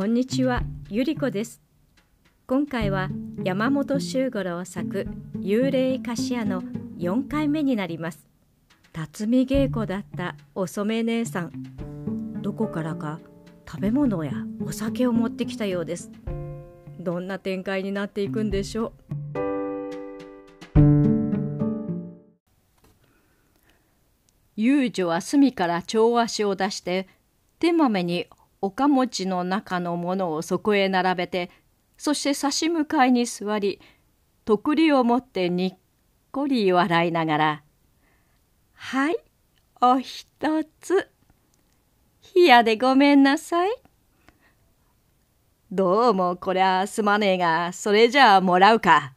こんにちは、ゆりこです。今回は山本周五郎作幽霊菓子屋の4回目になります。辰巳稽古だったお染姉さん、どこからか食べ物やお酒を持ってきたようです。どんな展開になっていくんでしょう。遊女は隅から蝶足を出して手豆に岡餅の中のものをそこへ並べてそして差し向かいに座りとくりを持ってにっこり笑いながら「はいおひとつ冷やでごめんなさい」どうもこりゃすまねえがそれじゃあもらうか。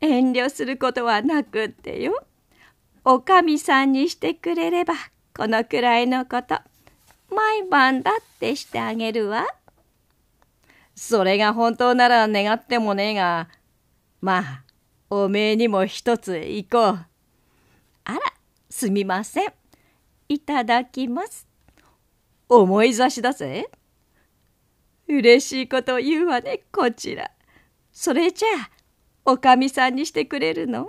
遠慮することはなくってよ。おかみさんにしてくれればこのくらいのこと毎晩だってしてあげるわ。それが本当なら願ってもねえが、まあ、おめえにも一つ行こう。あら、すみません。いただきます。思い差しだぜ。嬉しいこと言うわね、こちら。それじゃあ、おかみさんにしてくれるの？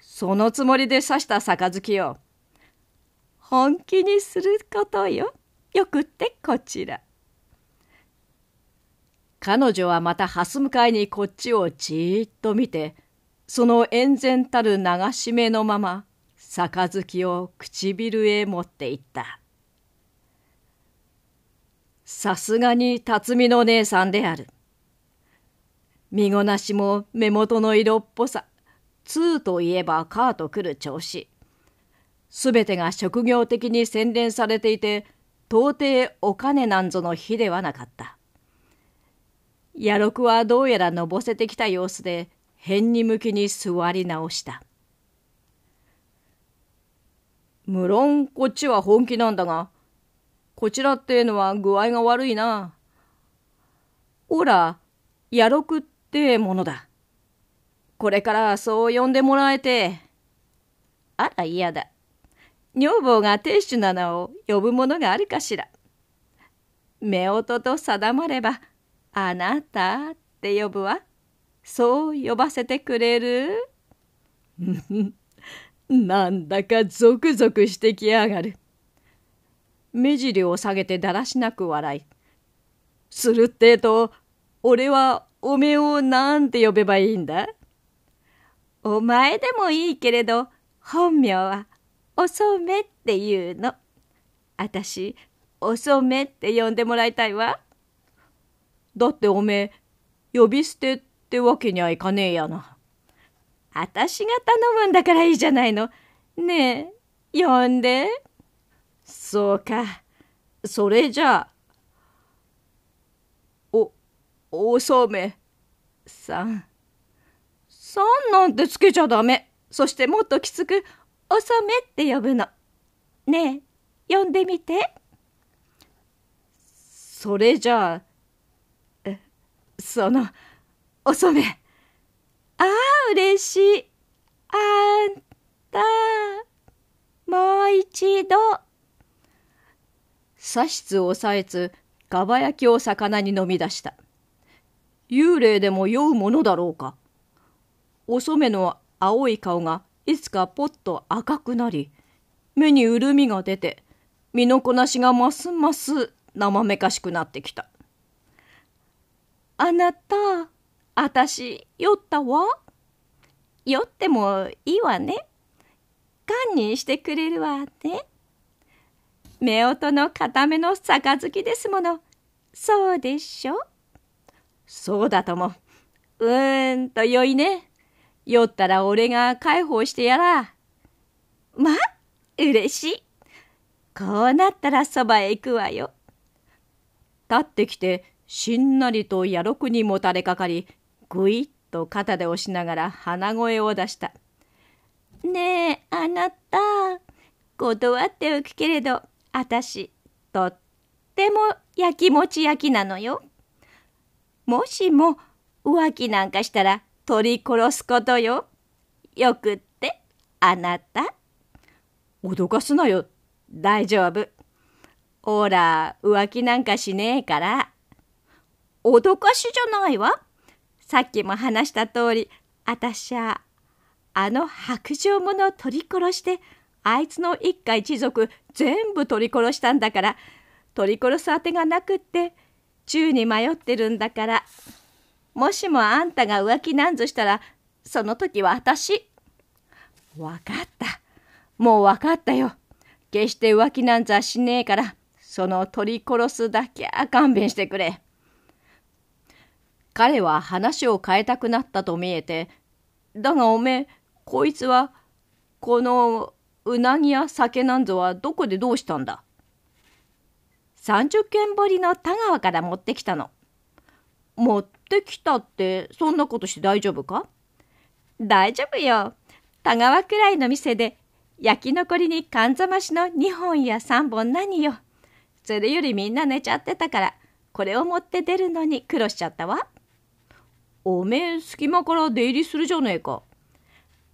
そのつもりで刺した杯よ。本気にすることよ。よくってこちら。彼女はまた蓮向かいにこっちをじーっと見て、その円然たる流し目のまま、杯を唇へ持っていった。さすがに辰巳の姉さんである。身ごなしも目元の色っぽさ、通といえばカーと来る調子。すべてが職業的に洗練されていて、到底お金なんぞの日ではなかった。野六はどうやらのぼせてきた様子で、辺に向きに座り直した。無論こっちは本気なんだが、こちらってのは具合が悪いな。おら、野六ってものだ。これからそう呼んでもらえて。あら嫌だ。女房が亭主なのを呼ぶものがあるかしら。夫婦と定まれば、あなたって呼ぶわ。そう呼ばせてくれる？なんだかゾクゾクしてきやがる。目尻を下げてだらしなく笑い。するってえと、俺はおめえをなんて呼べばいいんだ？お前でもいいけれど、本名はおそめっていうの。あたし、おそめって呼んでもらいたいわ。だっておめえ、呼び捨てってわけにはいかねえやな。あたしが頼むんだからいいじゃないの。ねえ、呼んで。そうか。それじゃあ。お、おそめさん。さんなんてつけちゃダメ。そしてもっときつく、おそめって呼ぶの。ねえ、呼んでみて。それじゃあ、その、おそめ。ああ、嬉しい。あんた、もう一度。左室を押さえつ、かば焼きを魚に飲み出した。幽霊でも酔うものだろうか。お染の青い顔がいつかぽっと赤くなり目に潤みが出て身のこなしがますます生めかしくなってきた。あなた、あたし酔ったわ？酔ってもいいわね？堪忍してくれるわね？夫婦の固めの杯ですもの。そうでしょ？そうだとも。うーんと良いね。酔ったら俺が介抱してやら。まあ、嬉しい。こうなったらそばへ行くわよ。立ってきて、しんなりとやろくにもたれかかり、ぐいっと肩で押しながら鼻声を出した。ねえ、あなた、断っておくけれど、あたし、とってもやきもち焼きなのよ。もしも浮気なんかしたら取り殺すことよ。よくって、あなた。脅かすなよ。大丈夫。ほら、浮気なんかしねえから。脅かしじゃないわ。さっきも話した通り、あたしゃ、あの白状者を取り殺して、あいつの一家一族全部取り殺したんだから、取り殺すあてがなくって、宙に迷ってるんだから。もしもあんたが浮気なんぞしたら、その時は私。わかった。もうわかったよ。決して浮気なんざしねえから、その取り殺すだけは勘弁してくれ。彼は話を変えたくなったと見えて、だがおめえ、こいつは、このうなぎや酒なんぞはどこでどうしたんだ30軒掘りの田川から持ってきたの。持ってきたってそんなことして大丈夫か？大丈夫よ。田川くらいの店で焼き残りにかんざましの2本や3本何よ。それよりみんな寝ちゃってたから、これを持って出るのに苦労しちゃったわ。おめえ隙間から出入りするじゃねえか。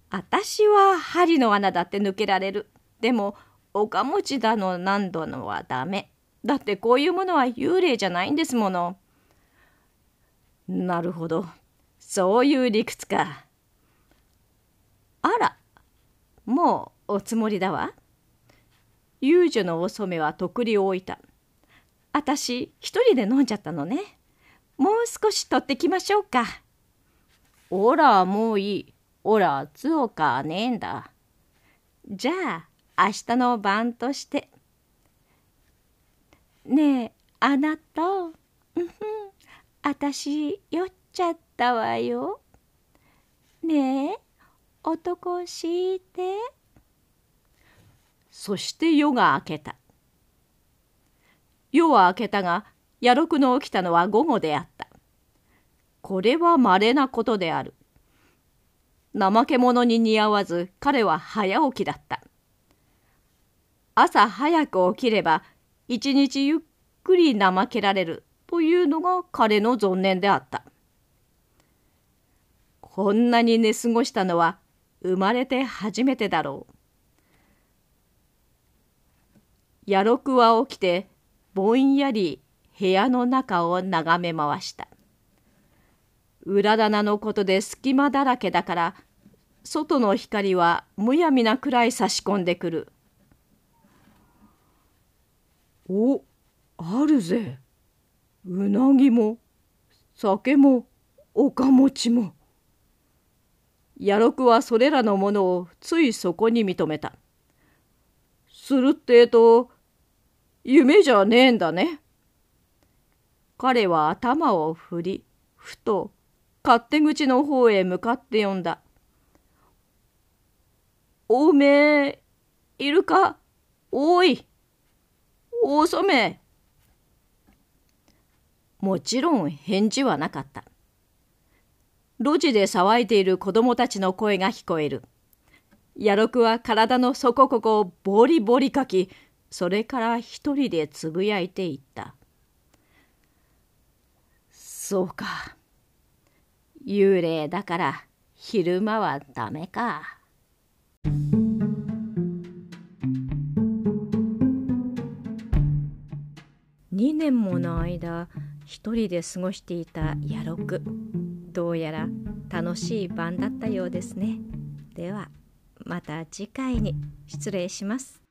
あたしは針の穴だって抜けられる。でも、おかもちだの何度のはダメ。だってこういうものは幽霊じゃないんですもの。なるほど。そういう理屈か。あら、もうおつもりだわ。遊女のお染はとくりを置いた。あたし一人で飲んじゃったのね。もう少し取ってきましょうか。おら、もういい。おら、つおかねえんだ。じゃあ、明日の晩として。ねえ、あなた。うふん。あたし、酔っちゃったわよ。ねえ、男して。そして夜が明けた。夜は明けたが、野六の起きたのは午後であった。これは稀なことである。怠け者に似合わず彼は早起きだった。朝早く起きれば一日ゆっくり怠けられるというのが彼の存念であった。こんなに寝過ごしたのは生まれて初めてだろう。野六は起きてぼんやり部屋の中を眺め回した。裏棚のことで隙間だらけだから外の光はむやみなくらい差し込んでくる。おあるぜ。うなぎも酒もおかもちも。野六はそれらのものをついそこに認めた。するってえと夢じゃねえんだね。彼は頭を振り、ふと勝手口の方へ向かって呼んだ。おめえ、いるか？おい、おそめえ。もちろん返事はなかった。路地で騒いでいる子供たちの声が聞こえる。野六は体の底ここをボリボリかき、それから一人でつぶやいていった。そうか。幽霊だから昼間はダメか。2年もの間一人で過ごしていた野六どうやら楽しい晩だったようですね。ではまた次回に。失礼します。